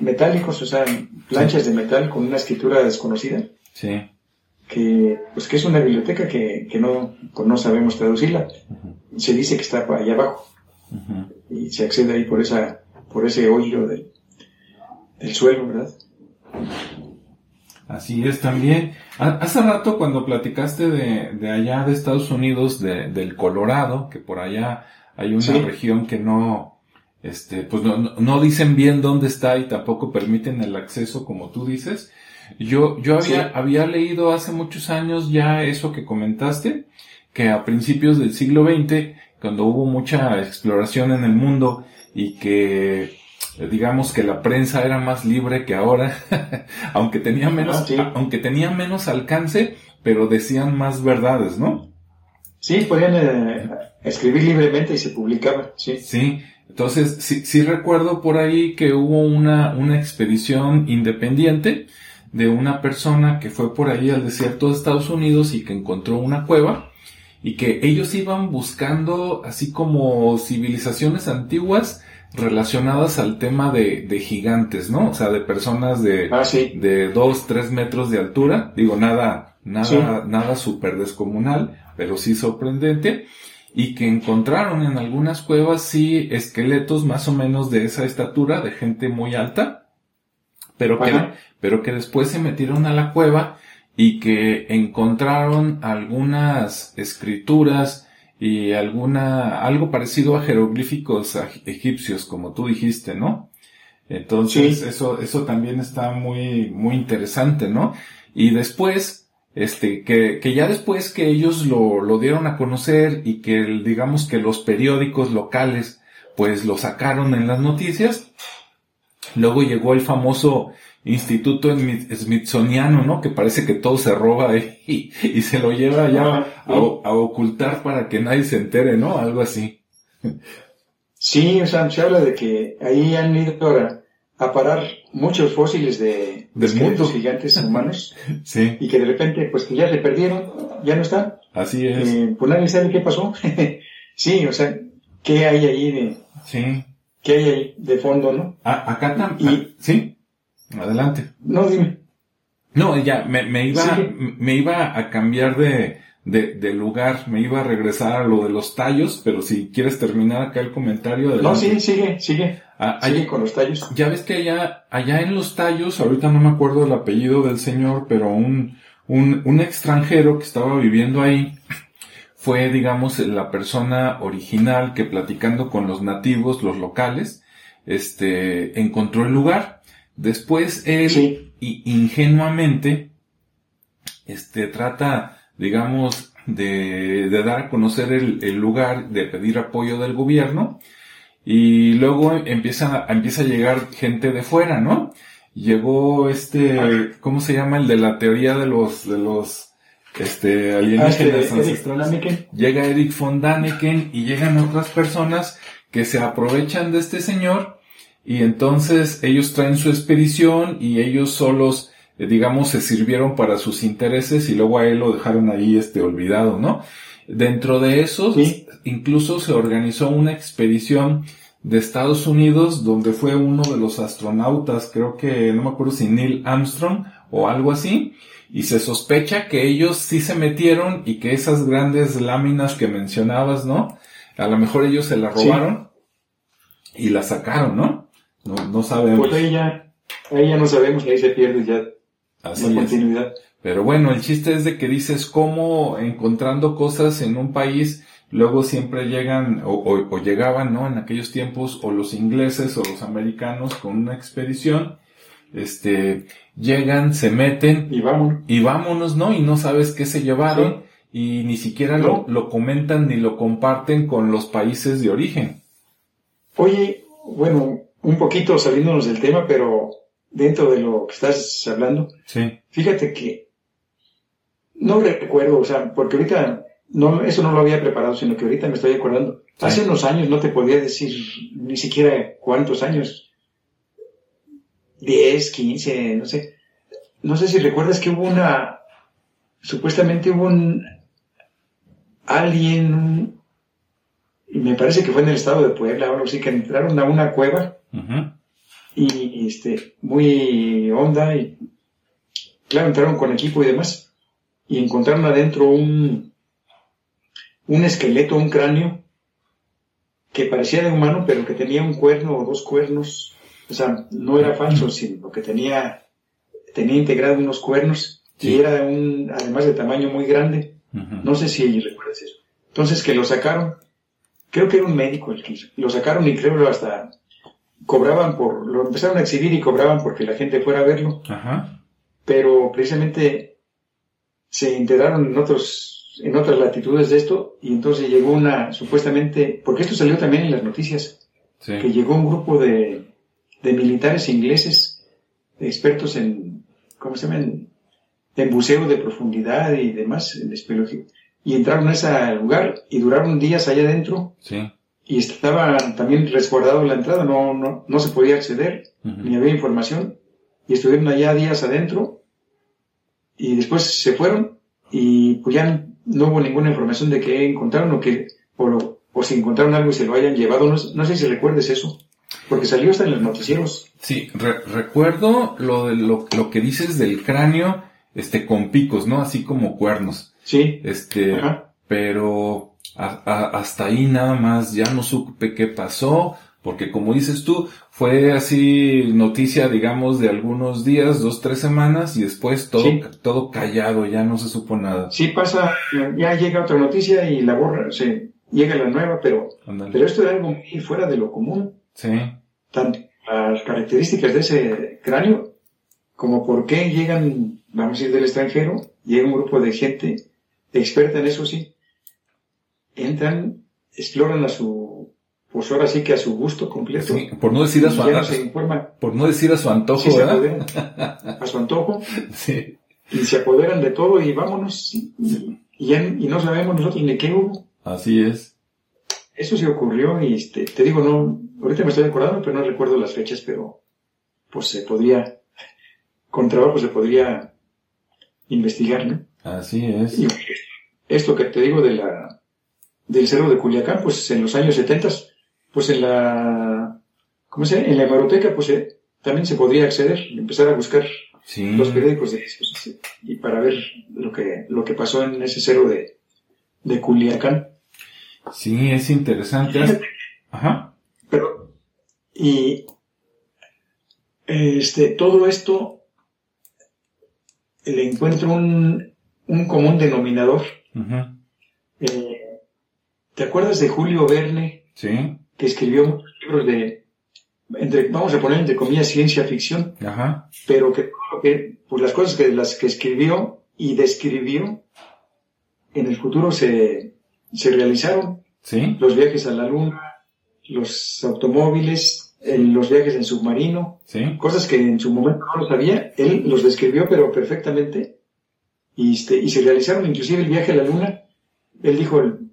metálicos, o sea, planchas de metal con una escritura desconocida, Sí. que, pues que es una biblioteca que, que no, pues no sabemos traducirla. Se dice que está por allá abajo y se accede ahí por esa, por ese hoyo del, del suelo, ¿verdad? Así es también. Ha- Hace rato cuando platicaste de, de allá de Estados Unidos, de- del Colorado, que por allá hay una Sí. región que no, este, pues no, no- dicen bien dónde está y tampoco permiten el acceso como tú dices. Yo, yo había, Sí. había leído hace muchos años ya eso que comentaste, que a principios del siglo XX, cuando hubo mucha exploración en el mundo y que digamos que la prensa era más libre que ahora, aunque tenía menos, Ah, sí. aunque tenía menos alcance, pero decían más verdades, ¿no? Sí, podían eh, escribir libremente y se publicaba, sí. Sí, entonces sí, sí recuerdo por ahí que hubo una, una expedición independiente de una persona que fue por ahí al desierto de Estados Unidos y que encontró una cueva y que ellos iban buscando así como civilizaciones antiguas relacionadas al tema de, de gigantes, ¿no? O sea, de personas de, Ah, sí. de dos, tres metros de altura. Digo, nada, nada, Sí. nada súper descomunal, pero sí sorprendente. Y que encontraron en algunas cuevas sí esqueletos más o menos de esa estatura, de gente muy alta, pero que, Ajá. pero que después se metieron a la cueva y que encontraron algunas escrituras y alguna, algo parecido a jeroglíficos egipcios, como tú dijiste, ¿no? Entonces, Sí. eso, eso también está muy, muy interesante, ¿no? Y después, este, que, que ya después que ellos lo, lo dieron a conocer y que, digamos que los periódicos locales, pues lo sacaron en las noticias, luego llegó el famoso Instituto Smith- Smithsoniano, ¿no? Que parece que todo se roba y, y se lo lleva ya a ocultar para que nadie se entere, ¿no? Algo así. Sí, o sea, se habla de que ahí han ido a, a parar muchos fósiles de, esqueletos mundo. gigantes humanos Sí, y que de repente, pues que ya se perdieron, ya no están. así es. Eh, pues nadie sabe qué pasó. sí, o sea, ¿qué hay ahí de, Sí. que hay ahí de fondo, ¿no? Ah, acá también. Sí, adelante. No, dime. No, ya, me, me iba, me iba a cambiar de, de, de, lugar, me iba a regresar a lo de los tallos, pero si quieres terminar acá el comentario. Adelante. No, sí, sigue, sigue. Ah, con los tallos. Ya ves que allá, allá en los tallos, ahorita no me acuerdo el apellido del señor, pero un, un, un extranjero que estaba viviendo ahí, fue, digamos, la persona original que platicando con los nativos, los locales, este, encontró el lugar. Después él, ingenuamente, este, trata, digamos, de, de, dar a conocer el, el, lugar, de pedir apoyo del gobierno, y luego empieza, empieza a llegar gente de fuera, ¿no? Llegó este, ¿cómo se llama? El de la teoría de los, de los, este, alienígenas ah, este, Llega Eric von Daniken y llegan otras personas que se aprovechan de este señor y entonces ellos traen su expedición y ellos solos, eh, digamos, se sirvieron para sus intereses y luego a él lo dejaron ahí, este, olvidado, ¿no? Dentro de eso, incluso se organizó una expedición de Estados Unidos donde fue uno de los astronautas, creo que, no me acuerdo si Neil Armstrong o algo así, y se sospecha que ellos sí se metieron y que esas grandes láminas que mencionabas, ¿no? A lo mejor ellos se las robaron y las sacaron, ¿no? No, no sabemos. Pues ahí ya, ahí ya no sabemos, ahí se pierde ya Así la continuidad. Pero bueno, el chiste es de que dices cómo encontrando cosas en un país, luego siempre llegan o, o, o llegaban, ¿no? En aquellos tiempos o los ingleses o los americanos con una expedición este, llegan, se meten y vámonos, y vámonos, ¿no? Y no sabes qué se llevaron y ni siquiera lo, lo comentan ni lo comparten con los países de origen. Oye, bueno, un poquito saliéndonos del tema, pero dentro de lo que estás hablando, sí. fíjate que no recuerdo, o sea, porque ahorita no, eso no lo había preparado, sino que ahorita me estoy acordando. Hace unos años no te podía decir ni siquiera cuántos años, 10, 15, no sé. No sé si recuerdas que hubo una, supuestamente hubo un alguien, y me parece que fue en el estado de Puebla, algo así, que entraron a una cueva, y este, muy honda, y claro, entraron con equipo y demás, y encontraron adentro un, un esqueleto, un cráneo, que parecía de humano, pero que tenía un cuerno o dos cuernos o sea, no era falso, sino que tenía, tenía integrado unos cuernos y era un, además de tamaño muy grande. No sé si recuerdas eso. Entonces que lo sacaron, creo que era un médico el que lo sacaron y creo que hasta cobraban por, lo empezaron a exhibir y cobraban porque la gente fuera a verlo. Pero precisamente se enteraron en otros, en otras latitudes de esto y entonces llegó una, supuestamente, porque esto salió también en las noticias, que llegó un grupo de, de militares ingleses, expertos en, ¿cómo se llama? En, buceo de profundidad y demás, en espeleología. Y entraron a ese lugar y duraron días allá adentro. Sí. Y estaba también resguardado la entrada, no, no, no se podía acceder, ni había información. Y estuvieron allá días adentro. Y después se fueron y pues ya no hubo ninguna información de qué encontraron o que, o, o si encontraron algo y se lo hayan llevado. No, no sé si recuerdes eso. Porque salió hasta en los noticieros. Sí, recuerdo lo, de lo, lo, que dices del cráneo, este, con picos, ¿no? Así como cuernos. Sí. Este, pero hasta ahí nada más, ya no supe qué pasó, porque como dices tú, fue así noticia, digamos, de algunos días, dos, tres semanas, y después todo, todo callado, ya no se supo nada. Sí pasa, ya llega otra noticia y la borra, sí, llega la nueva, pero, pero esto era algo muy fuera de lo común. Sí. Tanto las características de ese cráneo como por qué llegan, vamos a ir del extranjero, llega un grupo de gente experta en eso sí, entran, exploran a su, pues ahora sí que a su gusto completo. Sí, por no decir a su antojo. Por no decir a su antojo, ¿verdad? a su antojo. sí. Y se apoderan de todo y vámonos. Y, y, y no sabemos nosotros ni qué hubo. Así es. Eso sí ocurrió y este, te digo, no, ahorita me estoy acordando, pero no recuerdo las fechas, pero pues se podría, con trabajo se podría investigar, ¿no? Así es. Y esto que te digo de la, del cerro de Culiacán, pues en los años 70, pues en la, ¿cómo se llama? En la hemeroteca, pues eh, también se podría acceder, empezar a buscar Sí. los periódicos de y para ver lo que, lo que pasó en ese cerro de, de Culiacán. Sí, es interesante. Ajá. Pero, y este, todo esto le encuentro un, un común denominador. Eh, ¿Te acuerdas de Julio Verne, Sí. Que escribió muchos libros de, entre, vamos a poner entre comillas, ciencia ficción, Ajá. pero que, todo lo que pues las cosas que las que escribió y describió en el futuro se, se realizaron? Sí. Los viajes a la luna, los automóviles, el- los viajes en submarino, Sí. cosas que en su momento no lo sabía, él los describió pero perfectamente y, este, y se realizaron inclusive el viaje a la luna. Él dijo, el-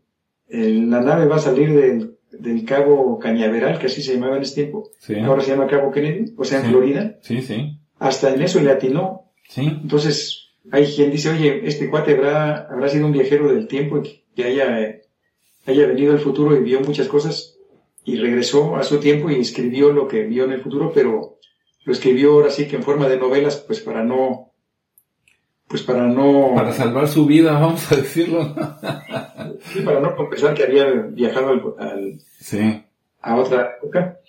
el- la nave va a salir del, del cabo Cañaveral, que así se llamaba en ese tiempo, Sí. ahora se llama Cabo Kennedy, o sea, en Sí. Florida, Sí, sí. hasta en eso le atinó. Sí. Entonces, hay quien dice, oye, este cuate habrá, habrá sido un viajero del tiempo y que haya, eh, haya venido al futuro y vio muchas cosas y regresó a su tiempo y escribió lo que vio en el futuro, pero lo escribió ahora sí que en forma de novelas, pues para no, pues para no, Para salvar su vida, vamos a decirlo. Sí, para no confesar que había viajado al, al- Sí. a otra época,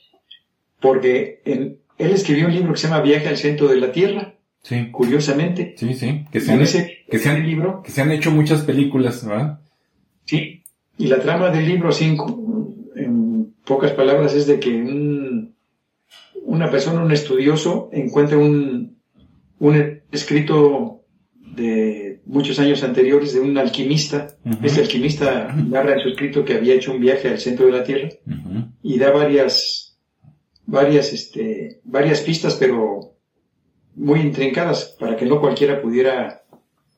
porque en- él escribió un libro que se llama Viaje al centro de la Tierra, Sí. curiosamente, Sí, sí. Que se han, ese, que se han- ese libro que se han hecho muchas películas, ¿verdad? Sí, y la trama del libro, en, en pocas palabras, es de que un- una persona, un estudioso, encuentra un, un escrito de muchos años anteriores de un alquimista. Este alquimista narra en su escrito que había hecho un viaje al centro de la Tierra y da varias, varias, este, varias pistas, pero muy intrincadas para que no cualquiera pudiera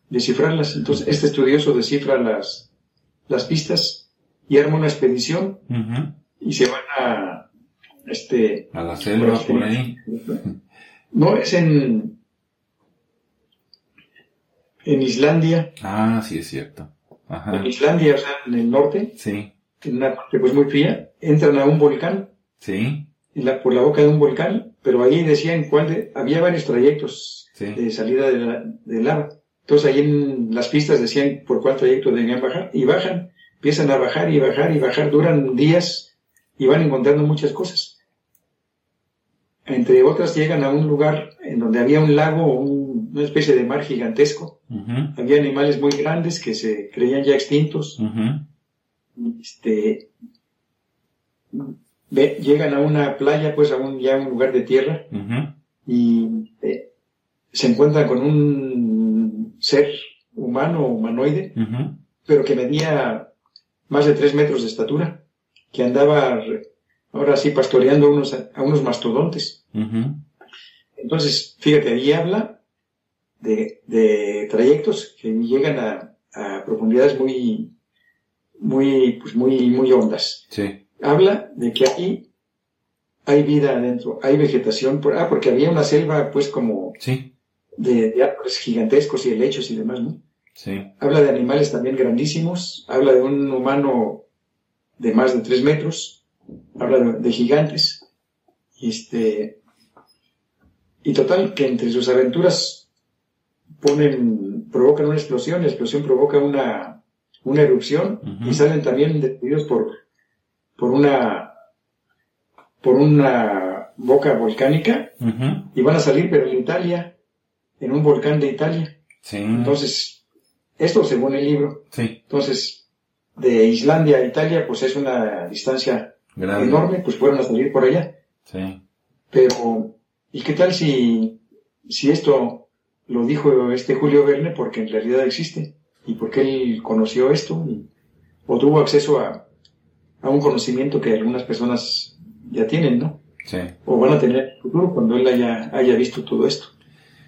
descifrarlas. Entonces, este estudioso descifra las, las pistas y arma una expedición y se van a, este, A la selva por ahí. no es en, en Islandia, Ah, sí es cierto. Ajá. en Islandia, o sea, en el norte, Sí. en una parte pues muy fría, entran a un volcán Sí. en la- por la boca de un volcán, pero ahí decían cuál de, había varios trayectos Sí. de salida de, la, de lava. Entonces ahí en las pistas decían por cuál trayecto debían bajar y bajan, empiezan a bajar y bajar y bajar, duran días y van encontrando muchas cosas. Entre otras llegan a un lugar en donde había un lago, un- una especie de mar gigantesco. Había animales muy grandes que se creían ya extintos. Este, ve- llegan a una playa, pues a un, ya un lugar de tierra y eh, se encuentran con un ser humano o humanoide, pero que medía más de tres metros de estatura, que andaba ahora sí pastoreando a unos, a unos mastodontes. Entonces, fíjate, ahí habla de, de trayectos que llegan a, a profundidades muy, muy, pues muy, muy hondas. Sí. Habla de que ahí hay vida adentro, hay vegetación, por, ah, porque había una selva pues como Sí. de, de árboles gigantescos y helechos y demás, ¿no? Sí. Habla de animales también grandísimos, habla de un humano de más de tres metros, habla de, de gigantes, y este, y total que entre sus aventuras ponen, provocan una explosión, la explosión provoca una, una erupción, y salen también destruidos por, por una, por una boca volcánica, y van a salir pero en Italia, en un volcán de Italia. Sí. Entonces, esto según el libro. Sí. Entonces, de Islandia a Italia, pues es una distancia Grande. enorme, pues fueron a salir por allá. Sí. Pero, ¿y qué tal si, si esto lo dijo este Julio Verne porque en realidad existe? ¿Y porque él conoció esto? Y- o tuvo acceso a, a un conocimiento que algunas personas ya tienen, ¿no? Sí. O van a tener en el futuro cuando él haya, haya visto todo esto.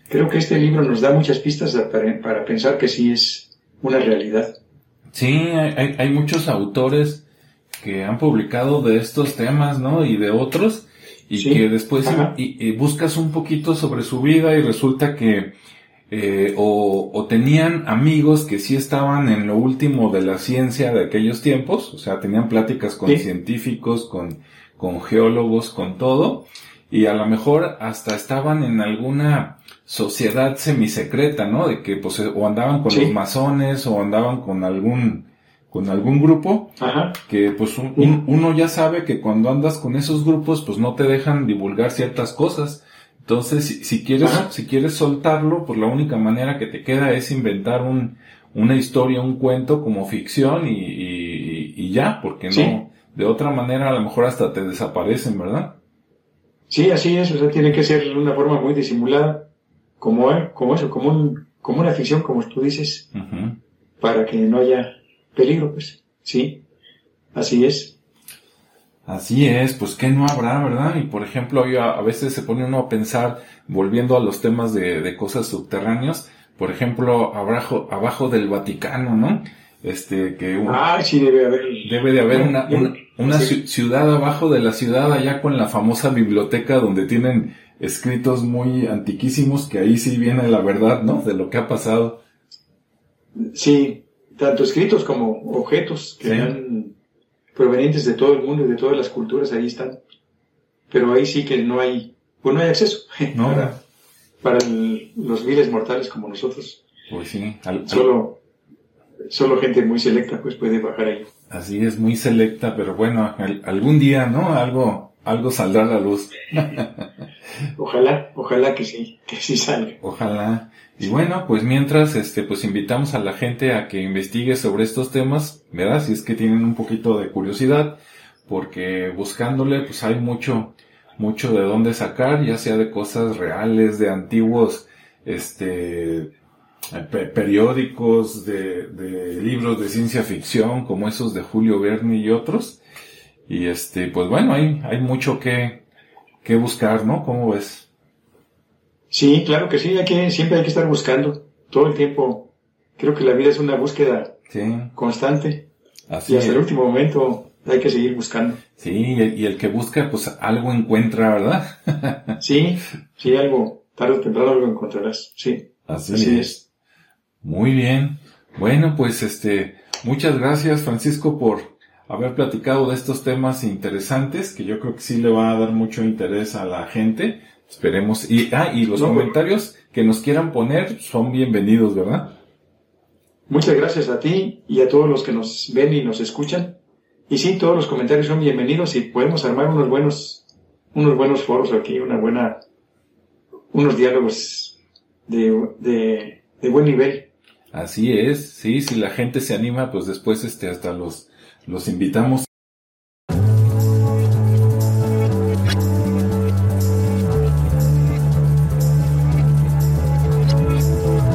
Creo que este libro nos da muchas pistas para, para pensar que sí es una realidad. Sí, hay, hay- hay muchos autores que han publicado de estos temas, ¿no? Y de otros, y Sí. que después y- y buscas un poquito sobre su vida y resulta que eh, o, o tenían amigos que sí estaban en lo último de la ciencia de aquellos tiempos, o sea, tenían pláticas con Sí. científicos, con, con geólogos, con todo, y a lo mejor hasta estaban en alguna sociedad semisecreta, ¿no? De que pues o andaban con los masones o andaban con algún con algún grupo que pues uno ya sabe que cuando andas con esos grupos pues no te dejan divulgar ciertas cosas. Entonces, si, quieres si quieres soltarlo, pues la única manera que te queda es inventar un una historia, un cuento como ficción y, y, ya, porque no de otra manera a lo mejor hasta te desaparecen, ¿verdad? Sí, así es, o sea, tiene que ser de una forma muy disimulada, como, como eso, como, un, como una ficción, como tú dices, para que no haya peligro, pues, sí, así es. Así es, pues que no habrá, ¿verdad? Y por ejemplo, a, veces se pone uno a pensar, volviendo a los temas de, de cosas subterráneas, por ejemplo, abajo, abajo del Vaticano, ¿no? Este, que ah, sí debe haber. Debe de haber una, una, ciudad abajo de la ciudad, allá con la famosa biblioteca donde tienen escritos muy antiquísimos, que ahí sí viene la verdad, ¿no? De lo que ha pasado. Sí, tanto escritos como objetos que eran provenientes de todo el mundo y de todas las culturas, ahí están. Pero ahí sí que no hay, pues no hay acceso. No. para, para los viles mortales como nosotros. Pues sí. solo, solo gente muy selecta pues puede bajar ahí. Así es, muy selecta, pero bueno, algún día, ¿no? Algo, algo saldrá a la luz. ojalá, ojalá que sí, que sí salga. Ojalá. Y bueno, pues mientras, este, pues invitamos a la gente a que investigue sobre estos temas, ¿verdad? Si es que tienen un poquito de curiosidad, porque buscándole, pues hay mucho, mucho de dónde sacar, ya sea de cosas reales, de antiguos, este, periódicos, de, de, libros de ciencia ficción, como esos de Julio Verne y otros. Y este, pues bueno, hay, hay mucho que, que buscar, ¿no? ¿Cómo ves? Sí, claro que sí, hay que, siempre hay que estar buscando, todo el tiempo. Creo que la vida es una búsqueda constante. Así y hasta el último momento hay que seguir buscando. Sí, y el que busca, pues algo encuentra, ¿verdad? sí, sí, algo, tarde o temprano algo encontrarás, sí. Así, es. Muy bien. Bueno, pues este, muchas gracias Francisco por haber platicado de estos temas interesantes, que yo creo que sí le va a dar mucho interés a la gente. Esperemos. Y, ah, y los comentarios que nos quieran poner son bienvenidos, ¿verdad? Muchas gracias a ti y a todos los que nos ven y nos escuchan. Y sí, todos los comentarios son bienvenidos y podemos armar unos buenos, unos buenos foros aquí, una buena, unos diálogos de, de, de buen nivel. Así es, sí, si la gente se anima, pues después este hasta los, los invitamos